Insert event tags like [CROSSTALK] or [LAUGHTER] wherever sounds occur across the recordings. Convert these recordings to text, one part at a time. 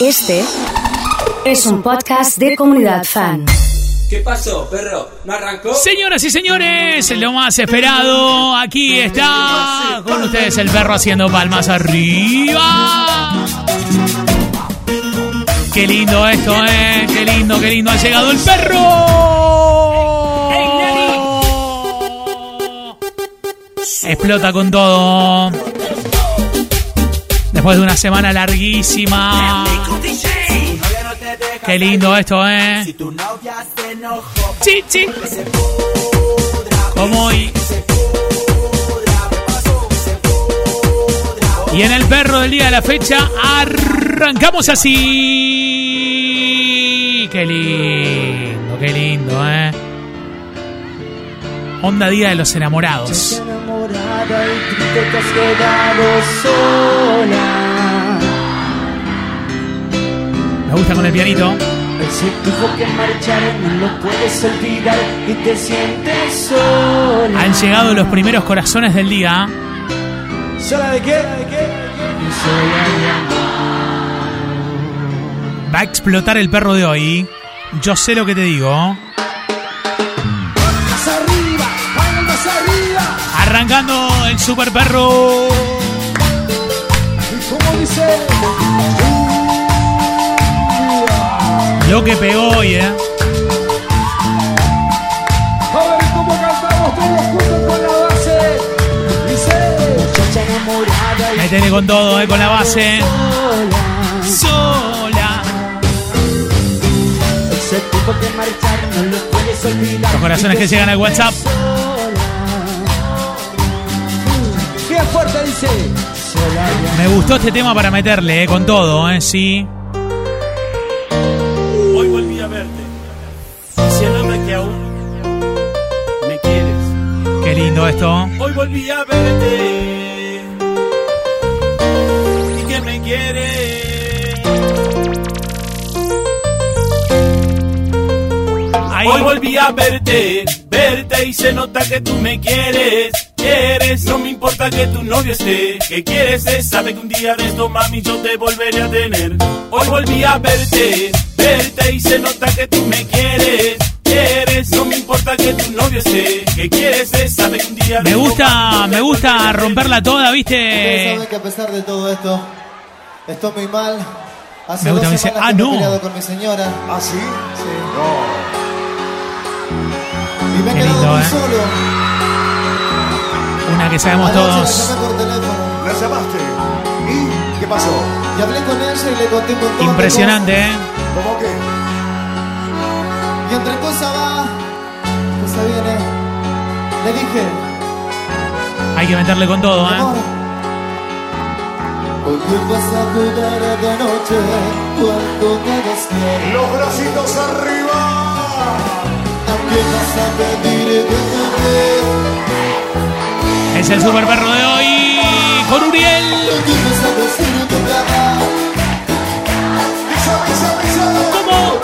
Este es un podcast de comunidad fan. ¿Qué pasó, perro? ¿No arrancó? Señoras y señores, lo más esperado, aquí está con ustedes el perro haciendo palmas arriba. Qué lindo esto, eh, qué lindo, qué lindo ha llegado el perro. Explota con todo. Después de una semana larguísima. Qué lindo esto, eh. Sí, sí. Como hoy. Y en el perro del día de la fecha arrancamos así. Qué lindo, qué lindo, eh. Onda Día de los Enamorados. enamorada y triste te has quedado sola. Me gusta con el pianito. Él se tuvo que marchar, no lo puedes olvidar y te sientes sola. Han llegado los primeros corazones del día. ¿Sola de qué? ¿De qué? Sola de amor. Va a explotar el perro de hoy. Yo sé lo que te digo. Más arriba, palmas arriba. Arrancando el super perro. Y como dice, Lo que pegó hoy, eh. a ver cómo cantamos todos juntos con la base. Dice, muchacha enamorada y Métele con todo, eh, con la base. sola. Sola. Él se tuvo que marchar, no lo puedes olvidar. Los corazones que llegan al WhatsApp. Bien fuerte dice. Me gustó este tema para meterle, eh, con todo, eh, sí. Esto. Hoy volví a verte y que me quieres. Ahí. Hoy volví a verte, verte y se nota que tú me quieres. Quieres, no me importa que tu novio esté. Que quieres es, sabe que un día de esto, mami, yo te volveré a tener. Hoy volví a verte, verte y se nota que tú me quieres. No me importa que tu novio esté. Que quieres es, sabe que un día de Me gusta, me gusta romperla toda, ¿viste? saben que a pesar de todo esto, estoy muy mal. Hace Me gusta, dos me dice, "Ah, que me he no". peleado con mi señora. ¿Ah, sí? Sí. Y me he Qué quedado lindo, muy ¿eh? solo. Una que sabemos Anoche todos. llamé por teléfono. ¿La llamaste? ¿Y qué pasó? Y hablé con ella y le conté un montón de Impresionante, ¿eh? ¿Cómo que? cosas. Y entre cosa va, cosa viene. Le dije, Hay que meterle con todo, ¿eh? amor. Hoy me vas a jugar de noche cuando te despiertes. Los bracitos arriba. También vas a pedir te Es el super perro de hoy. Con Uriel. Vas a decir que te. ¿Cómo?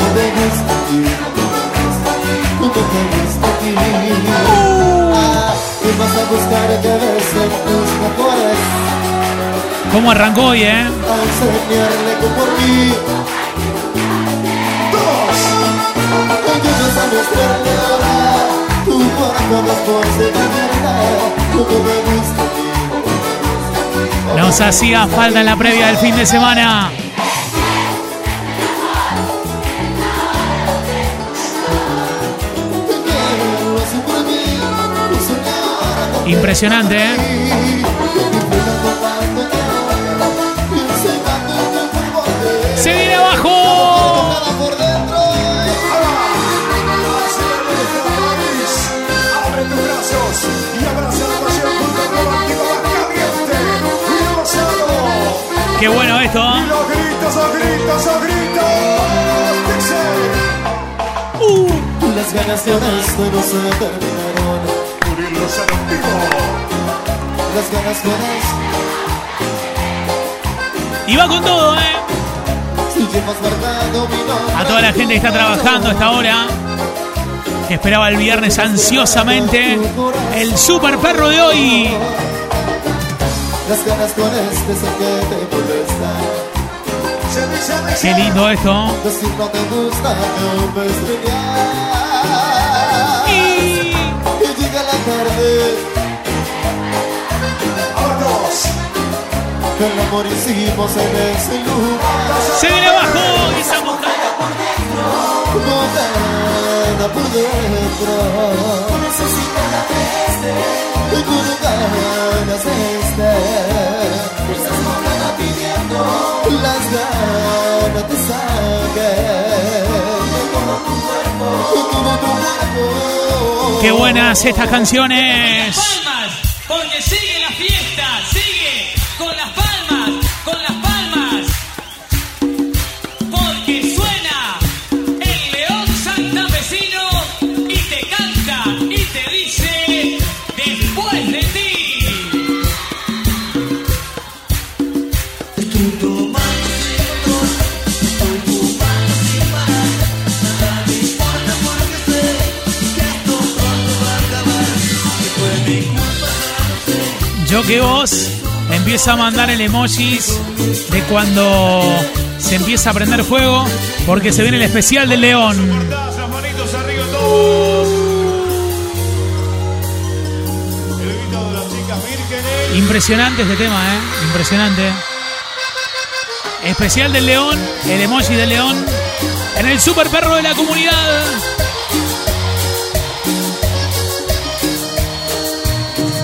Ah, y vas a buscar tus mejores, ¿Cómo arrancó hoy, eh? a enseñarle que por mí. Y vas a mostrarle ahora tu cuerpo después de gusta aquí. Nos hacía falta en la previa del fin de semana. Impresionante, ¿eh? Se viene abajo. Qué bueno esto. ¿eh? Uh, Las ganas de esto no se terminaron. Las ganas y va con todo, ¿eh? A toda la gente que está trabajando a esta hora. Que esperaba el viernes ansiosamente. El super perro de hoy. Las ganas con este que te molestan. Qué lindo esto. Decir no te gusta, no me extrañar. Tarde, Vámonos. que el amor hicimos en ese lugar. se viene abajo y esa boca. Mojada por dentro. Y con ganas de estar. Las ganas te saquen. Como tu cuerpo. Qué buenas estas canciones. Que vos empieza a mandar el emojis de cuando se empieza a prender fuego porque se viene el especial del león. Impresionante este tema, ¿eh? Impresionante. Especial del león, el emoji del león en el super perro de la comunidad.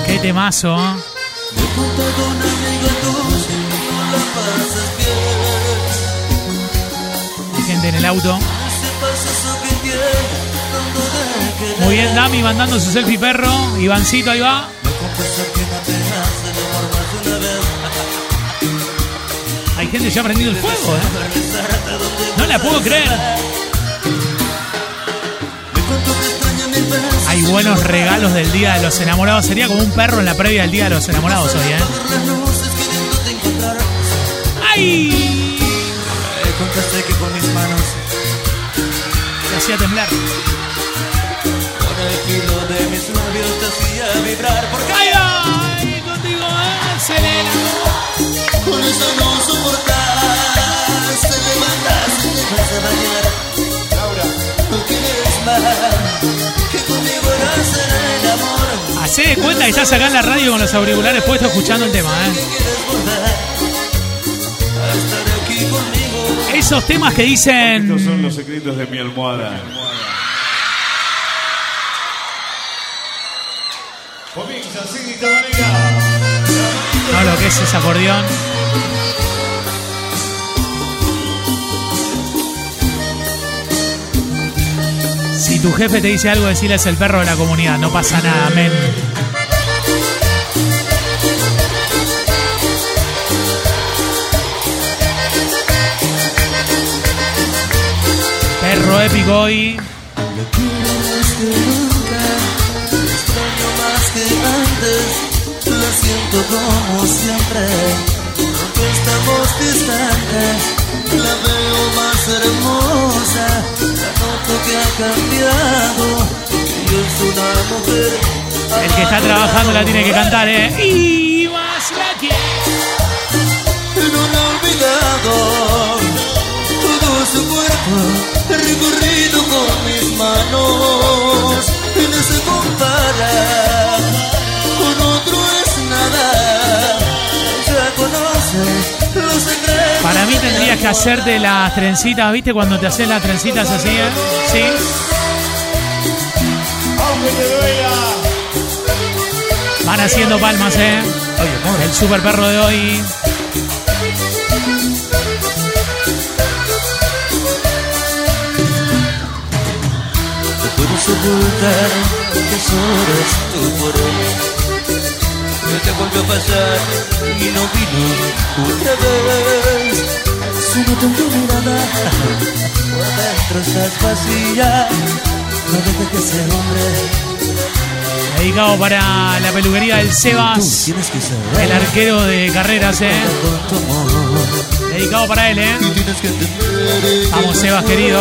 Qué temazo, ¿eh? Hay gente en el auto. Muy bien, Dami mandando su selfie perro. Ivancito, ahí va. Hay gente ya ha prendido el fuego, ¿eh? No la puedo creer. Hay buenos regalos del Día de los Enamorados. Sería como un perro en la previa del Día de los Enamorados hoy, ¿eh? ¡Ay! Contaste que con mis manos, Me hacía temblar. con el filo de mis labios te hacía vibrar. Porque ¡Ay, ay! Contigo, ¿eh? acelera. Con eso no soportas. Te levantas y te vas a bañar. Laura. No quieres más que conmigo eras en el amor. Hacé de cuenta que estás acá en la radio con los auriculares puestos escuchando el tema, ¿eh? Esos temas que Estos son dicen. los secretos de mi almohada. No, lo que es ese acordeón. Si tu jefe te dice algo, decirle es el perro de la comunidad. No pasa nada, men. Que antes, la siento como siempre. Estamos distantes, la veo más hermosa. La que ha cambiado, es una mujer. El que está trabajando la tiene que cantar, ¿eh? Y más. No olvidado, todo su cuerpo recorrido con mis manos. Y no se compara, con otro es nada. Ya conoces los secretos. Para mí tendrías que hacerte las trencitas, ¿viste? Cuando te haces las trencitas así, ¿eh? ¿Sí? Aunque te duela. Van haciendo palmas, ¿eh? El super perro de hoy. Ocultar que solo eres tú por él. Que te volvió a pasar y no vino otra vez. Nota en tu mirada, por dentro estás vacía. No dejes que ese hombre Dedicado para la peluquería del Sebas, el arquero de carreras, ¿eh? Con tu. Dedicado para él, ¿eh? Vamos, Sebas, querido.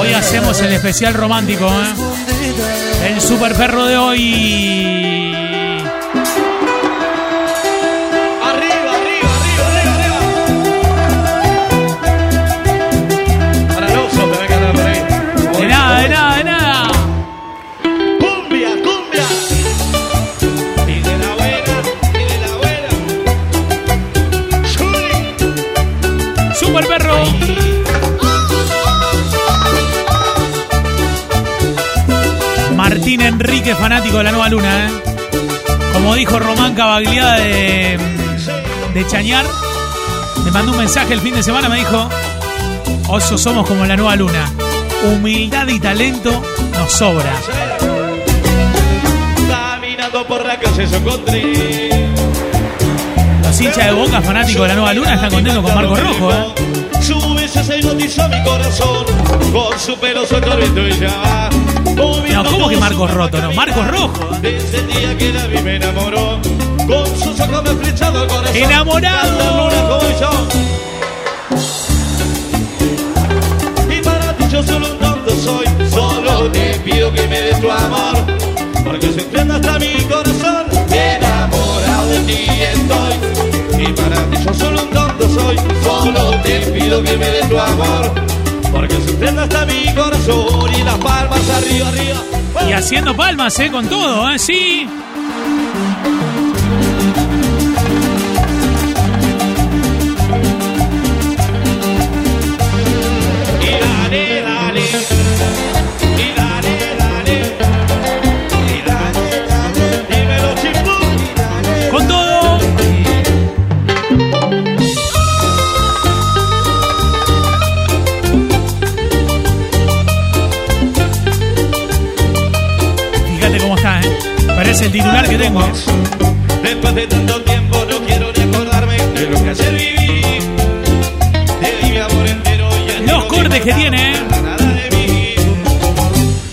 Hoy hacemos el especial romántico, ¿eh? El super perro de hoy. Fanático de la nueva luna, ¿eh? Como dijo Román Cabagliada de, de Chañar, me mandó un mensaje el fin de semana, me dijo, oso somos como la nueva luna. Humildad y talento nos sobra. Caminando por la calle. Los hinchas de Boca, fanáticos de la nueva luna, están contentos con Marco Rojo, ¿eh? Su se hipnotizó mi corazón con su pelo y ya. No, ¿cómo que Marcos Roto? No, Marcos Rojo. Desde el día que la vi me enamoró. Con sus ojos me flechado el corazón. ¡Enamorado! Y para ti yo solo un tonto soy. Solo te pido que me des tu amor. Porque se entiende hasta mi corazón. Enamorado de ti estoy. Y para ti yo solo un tonto soy. Solo te pido que me des tu amor. Porque se entiende hasta mi corazón. Y las palmas arriba, arriba. Y haciendo palmas, ¿eh? Con todo, ¿eh? Sí. Y dale, dale. Titular que tengo. Después de tanto tiempo no quiero ni acordarme de lo que ayer viví. Te di mi amor entero y ya Los no cortes que tiene, ¿eh? importa nada de mí.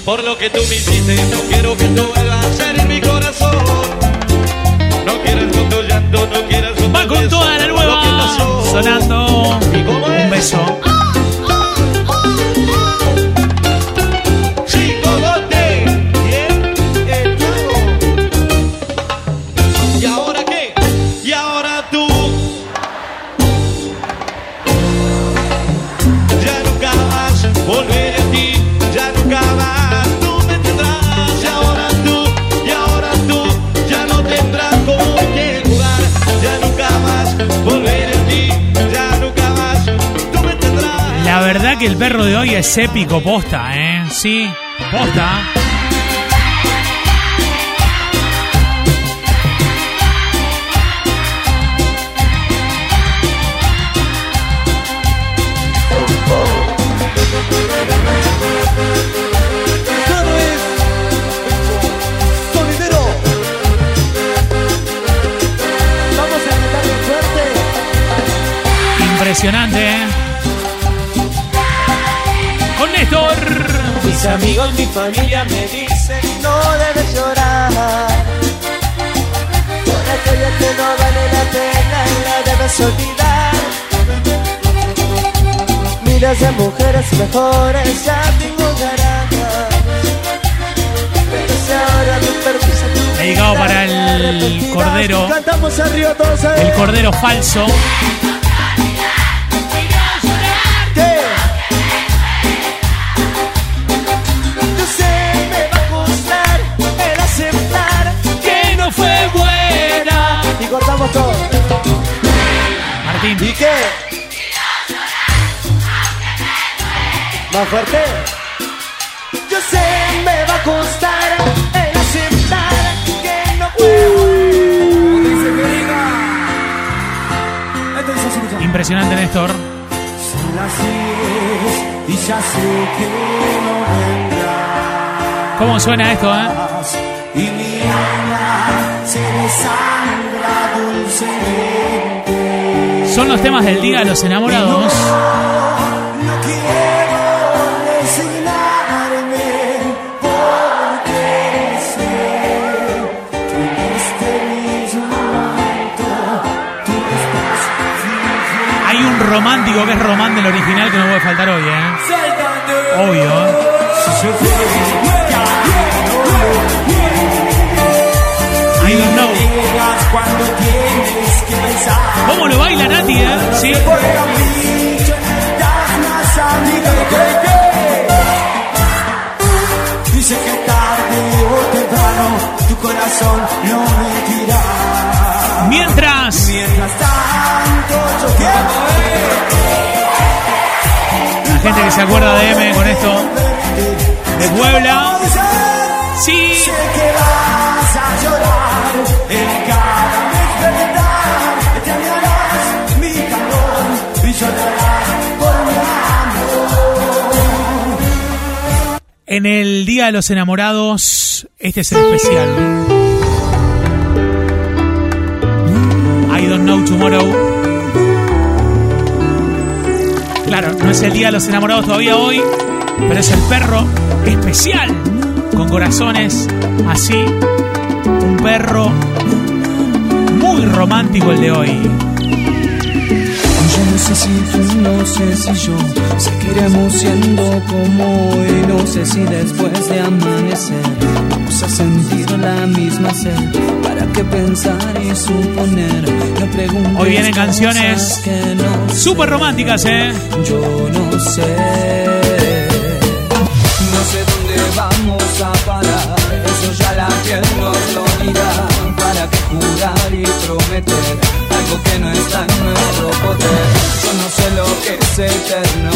Por lo que tú me hiciste, no quiero que tú vuelvas a ser en mi corazón. No quieras con tu llanto, no quieras con Va con toda la nueva. Sonando. Es épico posta, ¿eh? Sí, posta. Impresionante, ¿eh? Mis amigos, mi familia me dicen no debes llorar. Por aquello que no vale la pena la debes olvidar. Miles de mujeres mejores ya tengo garajas. Pero si ahora me permiso tu Dedicado para el cordero. Cantamos. El cordero falso. ¿Más fuerte? Yo sé, me va a costar el aceptar que no puedo. Impresionante, Néstor. Son las diez y ya sé que no vendrás. ¿Cómo suena esto, eh? Y mi alma se desangra dulcemente. Son los temas del día de los enamorados. Romántico que es Román del original que no puede faltar hoy, ¿eh? Obvio. I don't know. ¿Cómo lo baila Nati, eh? Sí. Dice que tarde o temprano tu corazón no me dirá. Mientras, Mientras tanto yo quiero se acuerda de M con esto, de Puebla, sí. Que a llorar. En el Día de los Enamorados, este es el especial. I don't know tomorrow. Claro, no es el Día de los Enamorados todavía hoy, pero es el perro especial, con corazones así. Un perro muy romántico el de hoy. Yo no sé si tú, no sé si yo seguiremos siendo como hoy. No sé si después de amanecer vamos a sentir la misma sed. ¿Para qué pensar y suponer? Hoy vienen canciones. Súper románticas, ¿eh? Yo no sé. No sé dónde vamos a parar. Eso ya la piel nos lo dirá. ¿Para qué jurar y prometer algo que no está en nuestro poder? Yo no sé lo que es eterno.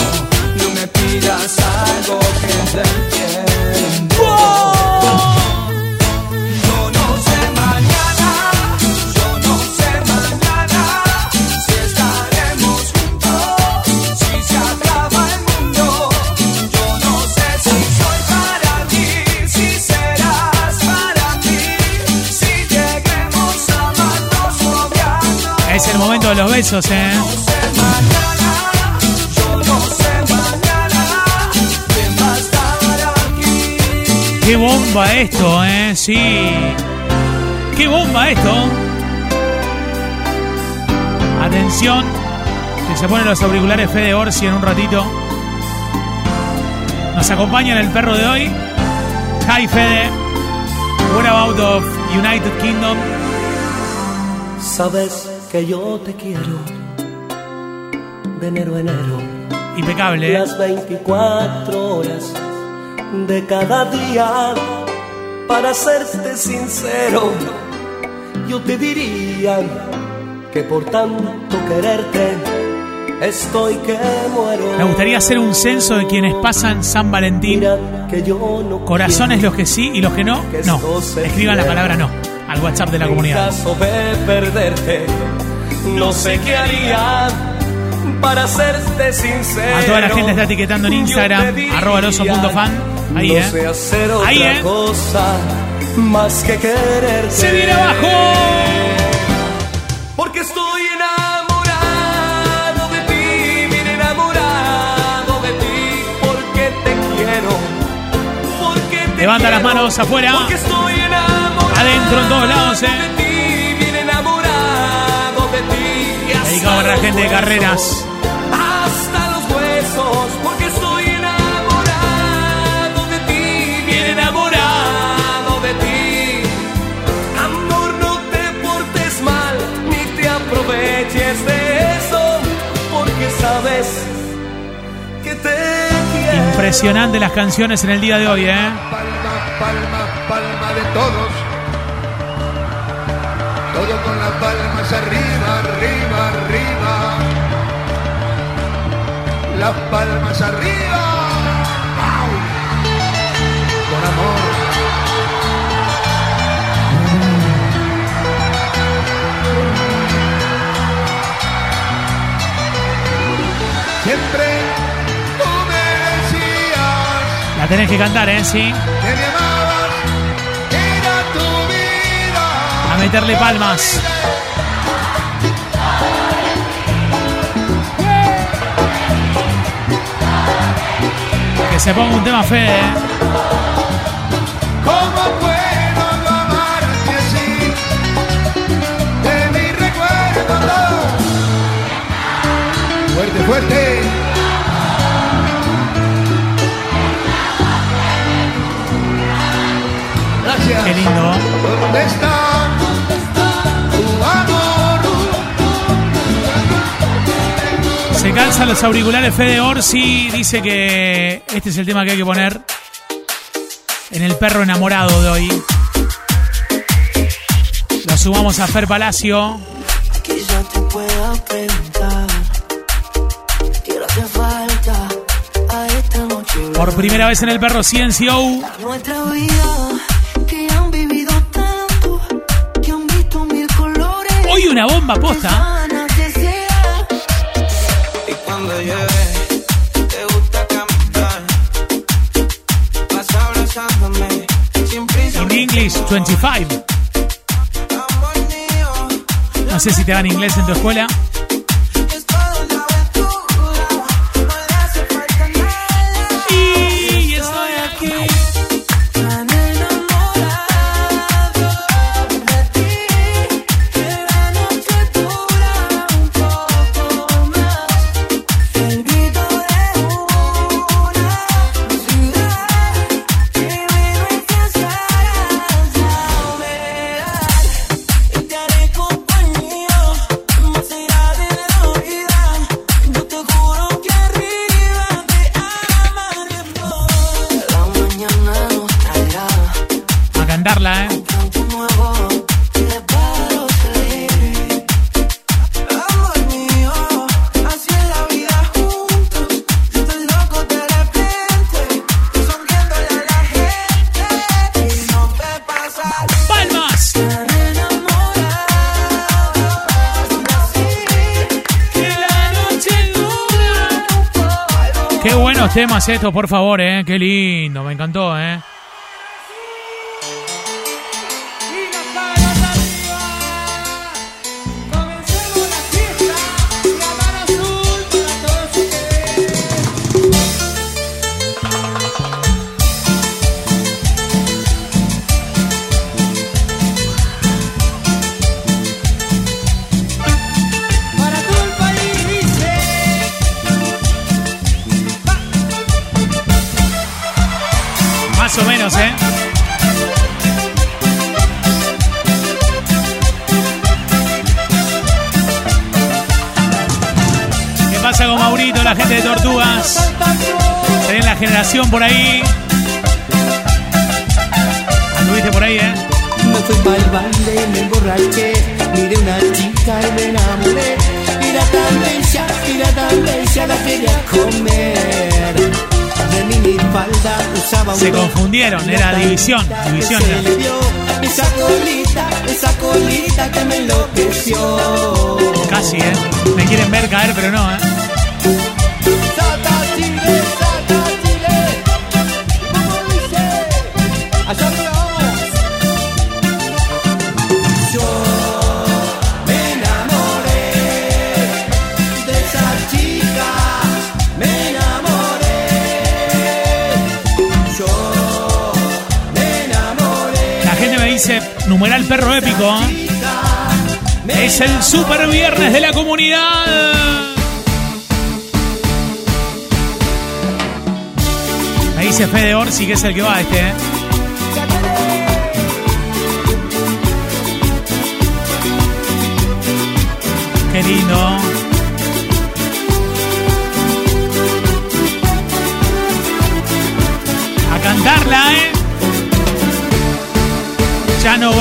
No me pidas algo que es del tiempo. Va a estar aquí. Qué bomba esto, ¿eh? Sí. Qué bomba esto. Atención, que se ponen los auriculares Fede Orsi en un ratito. Nos acompaña en el perro de hoy. Hi Fede. What about of United Kingdom? Sabes que yo te quiero de enero a enero. Impecable, ¿eh? Las 24 horas de cada día. Para serte sincero, yo te diría que por tanto quererte estoy que muero. Me gustaría hacer un censo de quienes pasan San Valentín. Que yo no Corazones los que sí y los que no, no. Escriban la palabra no al WhatsApp de la En comunidad. caso de perderte, no sé qué haría para serte sincero. A toda la gente está etiquetando en Instagram, arroba loso.fan. Ahí, no ¿eh? sé hacer Ahí, otra ¿eh? cosa más que quererte. ¡Se viene abajo! Porque estoy enamorado de ti, bien enamorado de ti, porque te quiero. Porque te Levanta las quiero, manos afuera. Porque estoy enamorado Adentro en todos lados, ¿eh? Dedicado para la gente de carreras. Hasta los huesos, porque estoy enamorado de ti, bien enamorado de ti. Amor, no te portes mal, ni te aproveches de eso, porque sabes que te quiero. Impresionante las canciones en el día de hoy, ¿eh? Palma, palma, palma de todos. Todo con las palmas arriba, Las palmas arriba. ¡Au! Con amor. Siempre tú me decías La tenés que cantar, ¿eh? Sí. que me amabas, era tu vida. A meterle palmas. Que se ponga un tema Fede. ¿eh? ¿Cómo puedo yo amarte así? De mi recuerdo Fuerte, fuerte. Gracias. Qué lindo. ¿Dónde está calzan los auriculares Fede Orsi. Dice que este es el tema que hay que poner en el perro enamorado de hoy. Lo sumamos a Fer Palacio. Quizá te pueda preguntar qué hora te falta a esta noche. Por primera vez en el perro CNCO. Nuestra vida que han vivido tanto, que han visto mil colores. Hoy una bomba posta. Cuando llueve, te gusta cantar. Vas abrazándome, sin prisa. In English 25. No sé si te dan inglés en tu escuela. Temas estos, por favor, ¿eh? Qué lindo, me encantó, ¿eh? La generación por ahí. Anduviste por ahí, ¿eh? Me fui pa'l baile, me emborraché, miré una chica y me enamoré. Era tan bella, era tan bella, la quería comer. De mi falda usaba un Se confundieron, era división, división que se le dio, esa colita, esa colita que me enloqueció. Casi, ¿eh? Me quieren ver caer, pero no, ¿eh? Numeral perro épico, ¿eh? Es el super viernes de la comunidad. Me dice Fede Orsi que es el que va este, ¿eh? Qué lindo. A cantarla, ¿eh? Chano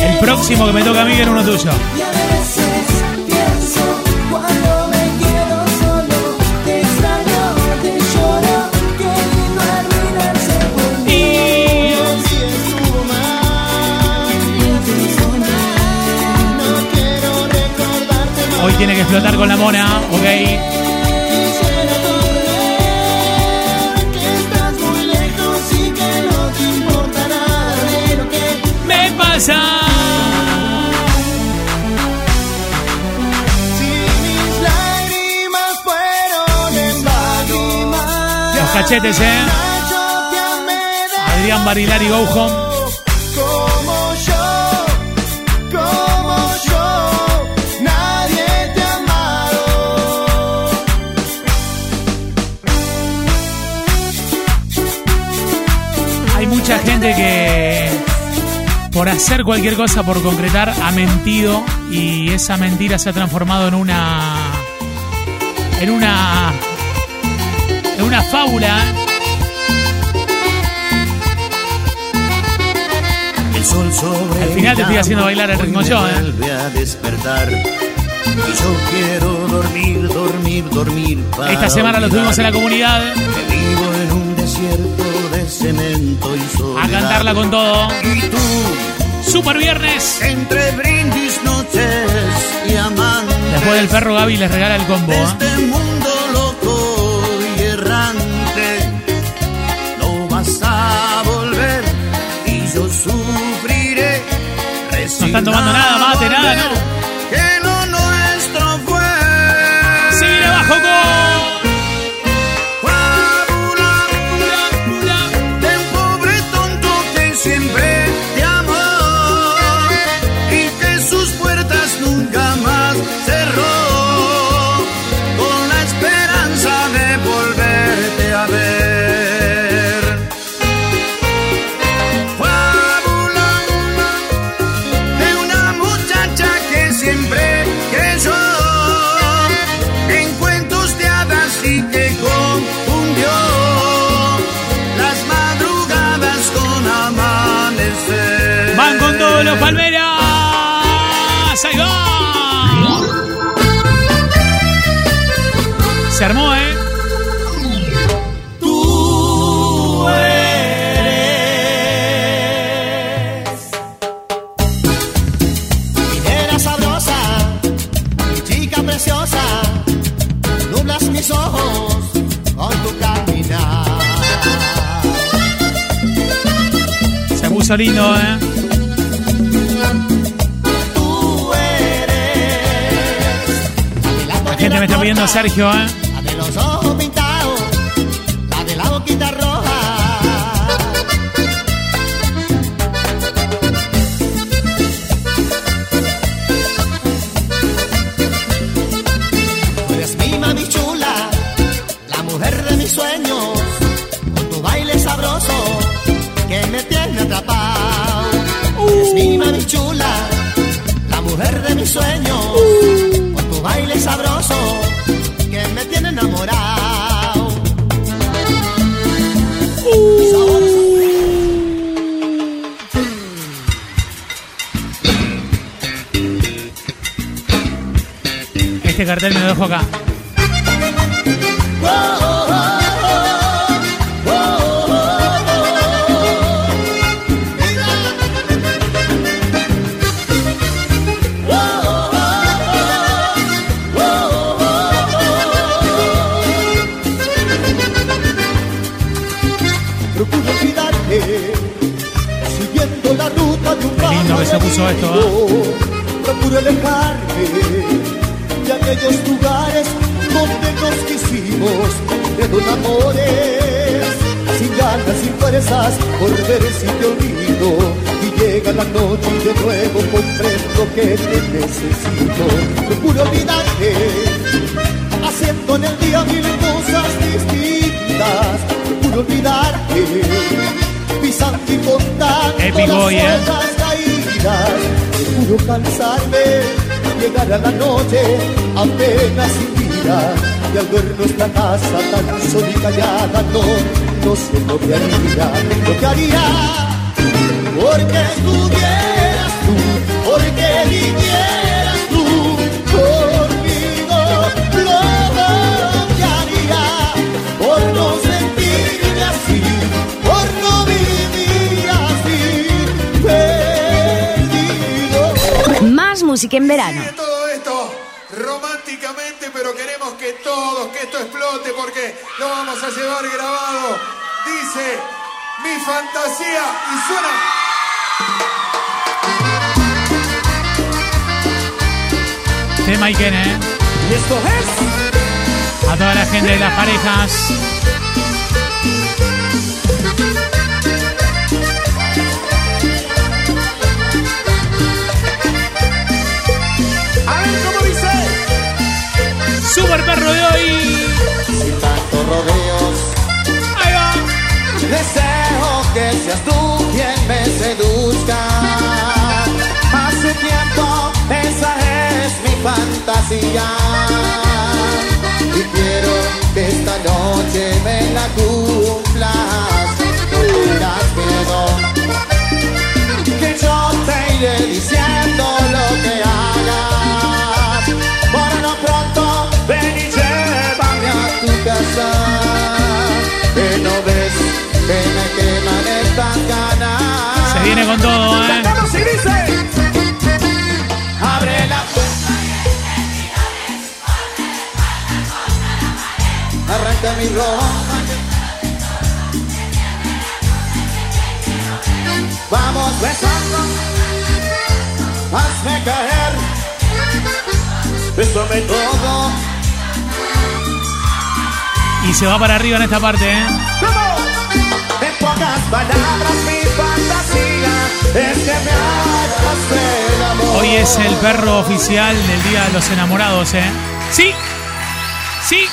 El próximo que me toca a mí viene uno tuyo. tiene que explotar con la mona, ok. pasa? Los cachetes, ¿eh? Adrián Barilari Go Home. Gente que por hacer cualquier cosa, por concretar, ha mentido y esa mentira se ha transformado en una. en una. en una fábula. ¿eh? El sol sobre Al final te estoy haciendo bailar el ritmo yo, ¿eh? a despertar. Y yo quiero dormir, dormir, dormir. para Esta semana lo tuvimos en la comunidad. Que vivo en un desierto de cemento y soledad. A cantarla con todo. Y tú, Super viernes. entre brindis, noches y amantes. Después del perro Gaby les regala el combo. ¿eh? este mundo loco y errante. No vas a volver y yo sufriré. No están tomando nada, mate, nada, ¿no? Se puso lindo, ¿eh? Tú eres La gente me está pidiendo Sergio, ¿eh? Cartel me lo dejo acá. Qué lindo que se puso esto, ¿eh? Fuerzas, por ver si te olvido. Y llega la noche y de nuevo comprendo que te necesito. Procuro olvidarte, haciendo en el día mil cosas distintas. Procuro olvidarte, pisando y contando las hoy, ¿eh? caídas. Procuro cansarme, llegar a la noche apenas sin vida. Y al ver nuestra casa tan sola y callada, no, no sé lo que haría, lo que haría. Porque estuvieras tú, porque vinieras tú conmigo, lo que haría por no sentirme así, por no vivir así, perdido. Más música en verano. Sigue todo esto románticamente, pero queremos que todos, que esto explote porque lo vamos a llevar grabado. Dice mi fantasía y suena. Tema Iken, ¿eh? Y esto es. A toda la gente de las parejas. A ver cómo dice. Super perro de hoy rodeos. Deseo que seas tú quien me seduzca. Hace tiempo esa es mi fantasía. Y quiero que esta noche me la cumplas. No tengas miedo. Que yo te iré diciendo. Con todo, ¿eh? Y dice. Abre la Arranca mi ropa. Vamos besando. Hazme caer. Bésame todo. Y se va para arriba en esta parte, ¿eh? En pocas palabras mi fantasía Hoy es el perro oficial del Día de los Enamorados, ¿eh? Sí, sí.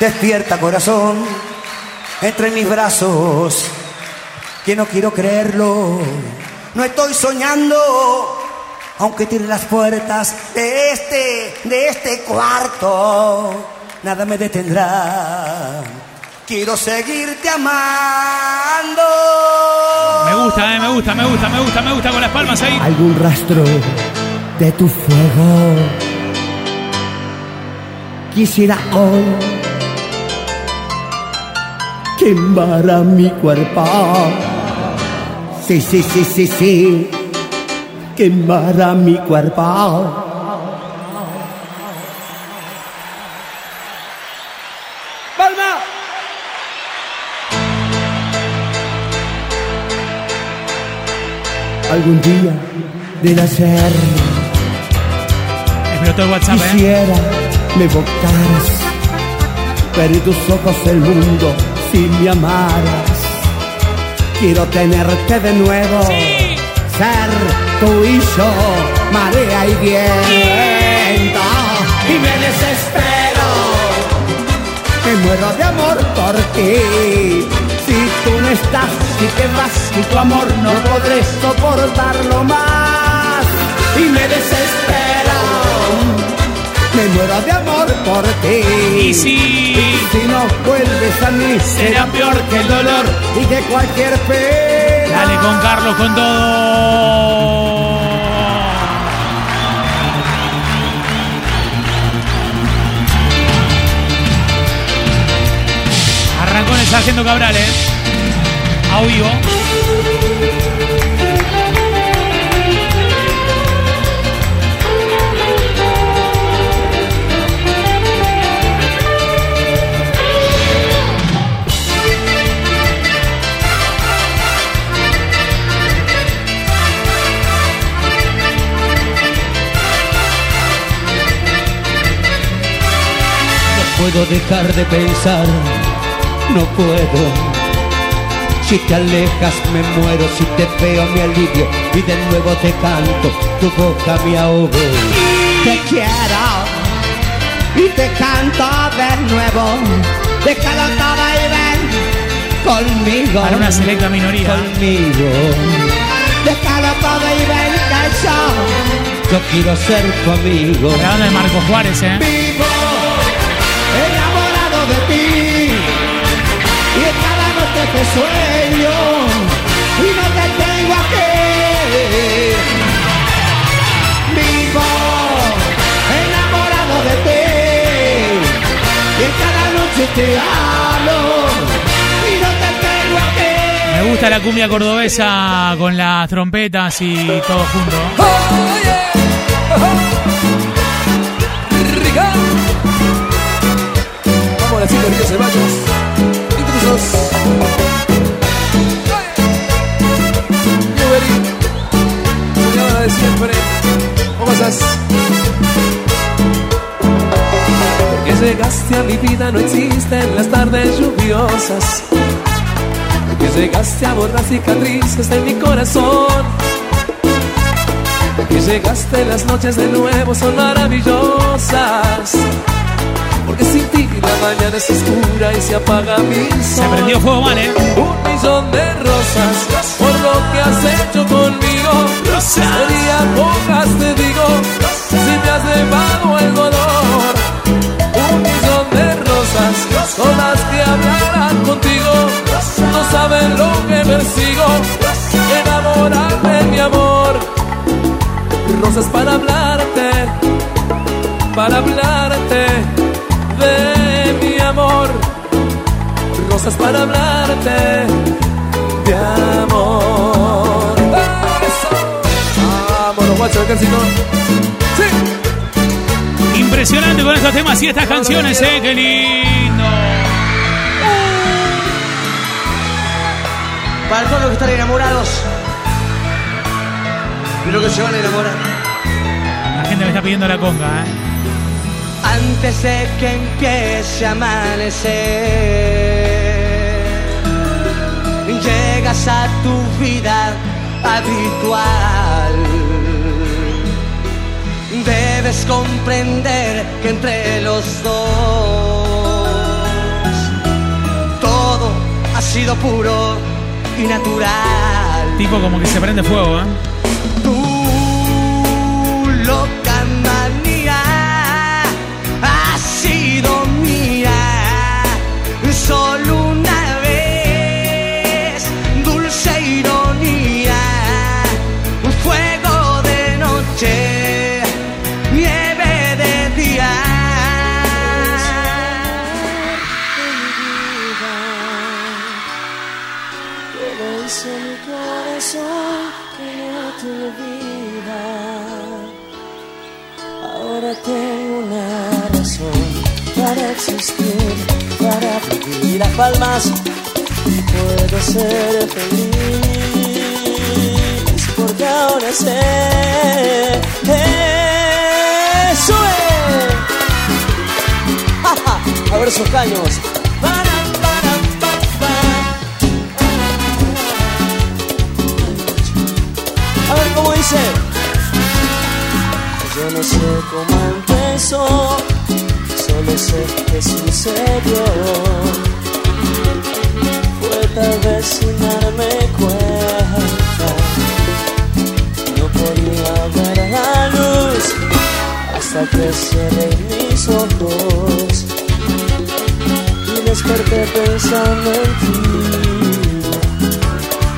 Despierta corazón entre mis brazos, que no quiero creerlo. No estoy soñando, aunque tire las puertas de este, de este cuarto, nada me detendrá. Quiero seguirte amando. Me gusta, ¿eh? Me gusta, me gusta, me gusta, me gusta con las palmas ahí. Algún rastro de tu fuego. Quisiera hoy quemar a mi cuerpo. Sí, sí, sí, sí, sí. Quemar a mi cuerpo. Algún día de nacer Explotó el WhatsApp, ¿eh? quisiera me evocaras, ver en tus ojos el mundo si me amaras. Quiero tenerte de nuevo, ser tu y yo, marea y viento. Y me desespero, me muero de amor por ti. Tú no estás, si te vas, y tu amor no podré soportarlo más. Y me desespero, me muero de amor por ti. Y si, si no vuelves a mí, será peor que el dolor y que cualquier pena. Dale con Carlos con todo. Arrancó el sargento Cabral, ¿eh? No puedo dejar de pensar, no puedo. Si te alejas me muero, si te veo me alivio y de nuevo te canto, tu boca me ahogo. Te quiero y te canto de nuevo. Déjalo todo y ven conmigo. Para una selecta minoría. Conmigo, Déjalo todo y ven que yo yo quiero ser tu amigo. La banda de Marco Juárez, ¿eh? vivo enamorado de ti. Y cada noche te sueño Y en cada noche te hablo y no te tengo aquí. Me gusta la cumbia cordobesa con las trompetas y todo junto. Vamos a decir Río Ceballos. Intrusos. Newbery. Soñadora de siempre. ¿Cómo estás? Llegaste a mi vida no existen las tardes lluviosas. Porque llegaste a borrar cicatrices de mi corazón. Que llegaste las noches de nuevo son maravillosas. Porque sin ti la mañana es oscura y se apaga mi sol. Se prendió fuego mal, ¿eh? Un millón de rosas por lo que has hecho conmigo. Sería pocas, te digo, si me has llevado el dolor. Rosas son las que hablarán contigo. No saben lo que persigo, enamorarme mi amor. Rosas para hablarte, para hablarte de mi amor. Rosas para hablarte de amor. ¡Eso! Vámonos, guacho, ejército. Sí. Impresionante con estos temas y estas canciones, ¿eh? ¡Qué lindo! Para todos los que están enamorados. Pero que se van a enamorar. La gente me está pidiendo la conga, ¿eh? Antes de que empiece a amanecer, llegas a tu vida habitual. Debes comprender que entre los dos todo ha sido puro y natural. Tipo como que se prende fuego, ¿eh? Tu loca manía ha sido mía solo una vez. Dulce ironía, fuego de noche, tengo una razón para existir, para vivir a palmas. Puedo ser feliz porque ahora sé. ¡Eso es! ¡Ja, [LAUGHS] ja! A ver esos caños. A ver cómo dice. Yo no sé cómo empezó, solo sé que sucedió. Fue tal vez sin darme cuenta. No podía ver la luz hasta que cerré mis ojos y desperté pensando en ti.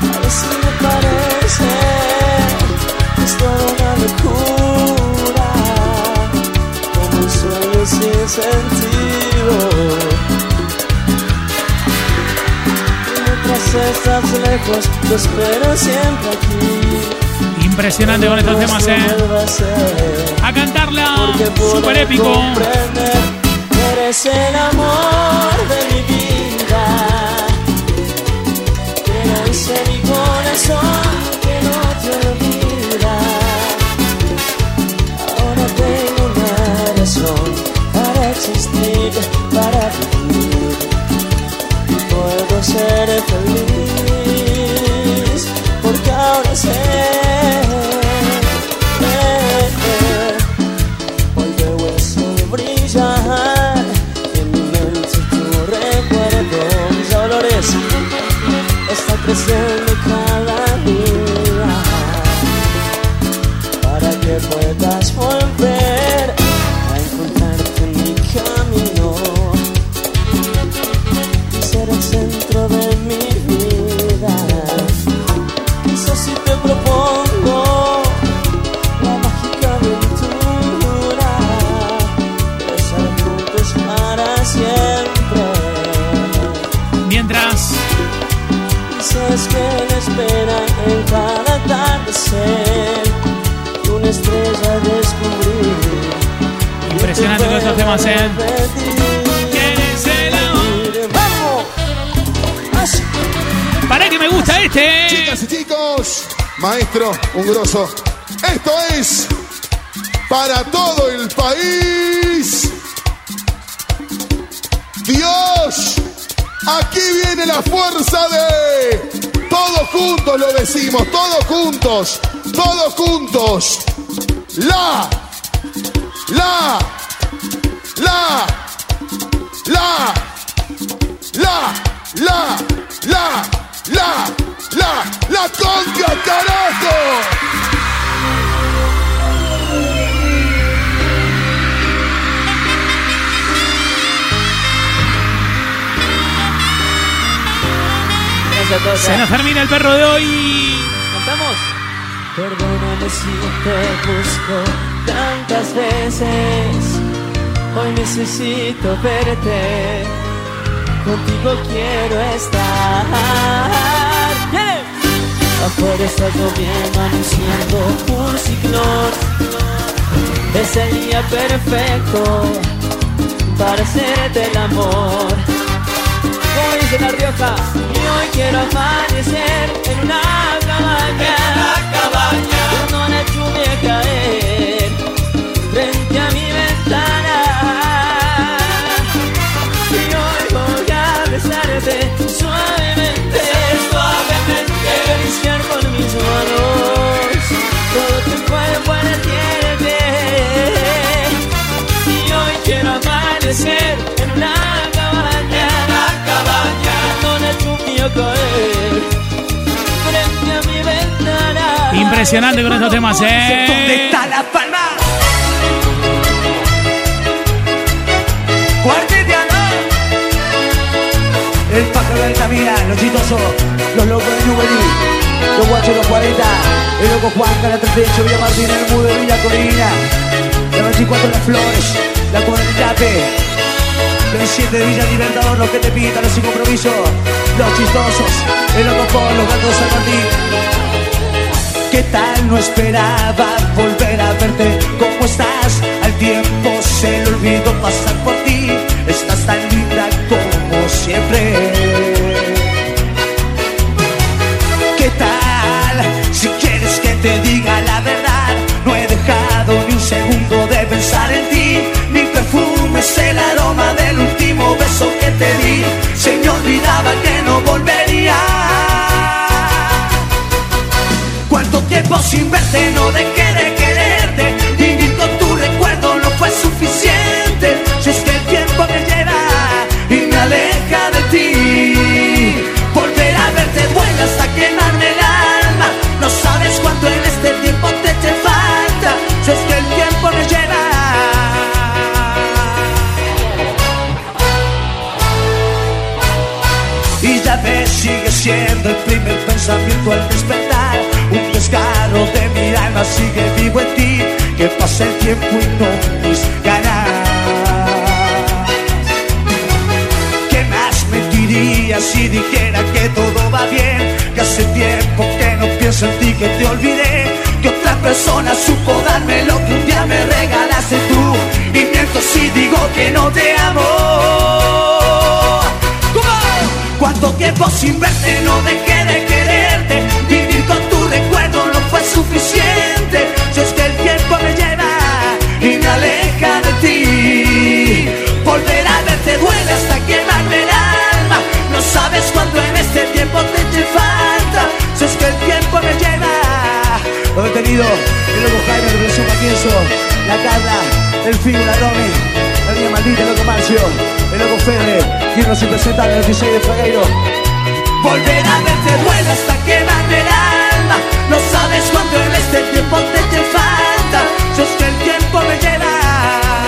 A ver me parece que es toda sin sentido. Mientras estás lejos, yo espero siempre aquí. Impresionante con estos temas, ¿eh? a cantarla, super épico. Eres el amor de mi vida. Que mi corazón Esto es para todo el país. Dios, aquí viene la fuerza de todos juntos lo decimos, todos juntos, todos juntos. La, la, la, la, la, la, la, la, la, la conga, carajo. Se nos termina el perro de hoy. ¿Cantamos? Perdóname si te busco tantas veces. Hoy necesito verte. Contigo quiero estar. ¡Viene! Afuera está lloviendo anunciando un ciclón. Es el día perfecto para hacerte el amor. La Rioja, y hoy quiero amanecer en una cabaña. Viendo la lluvia caer frente a mi ventana. Y hoy voy a besarte suavemente, suavemente. Acariciar con mis manos todo tu cuerpo en tierra. Y hoy quiero amanecer la lluvia caer frente a mi ventana. Impresionante con estos temas, ¿eh? ¿Dónde está la palma? El pájaro de Altamira, los chistosos, los locos de Juvenil, los guachos de los 40, el loco Juan, la 38, Villa Martín, el mudo de Villa Corina, la 24 Las Flores, la Cuadra del Yape, los 7 de Villa Libertador, los que te pintan, los sin compromiso, los chistosos, el loco Paul, los gatos San Martín. ¿Qué tal? No esperaba volver a verte. ¿Cómo estás? Al tiempo se le olvidó pasar por ti. Estás tan linda que no volvería. Cuánto tiempo sin verte no dejé de el primer pensamiento al despertar Un desgarro de mi alma sigue vivo en ti Que pasa el tiempo y no mis ganas ¿Qué más mentiría si dijera que todo va bien? Que hace tiempo que no pienso en ti, que te olvidé Que otra persona supo darme lo que un día me regalaste tú Y miento si digo que no te amo. Cuánto tiempo sin verte no dejé de quererte. Vivir con tu recuerdo no fue suficiente. Si es que el tiempo me lleva y me aleja de ti. Volver a verte duele hasta quemarme el alma. No sabes cuánto en este tiempo te eché falta. Si es que el tiempo me lleva. Lo detenido, el loco Jaime, el pienso La Carla, el Figo, la Romy compañía maldita, el loco Marcio, el loco Ferre, quien nos presenta el 26 de febrero. Volver a verte duele hasta quemar el alma, no sabes cuánto en este tiempo te, te falta, yo que el tiempo me lleva.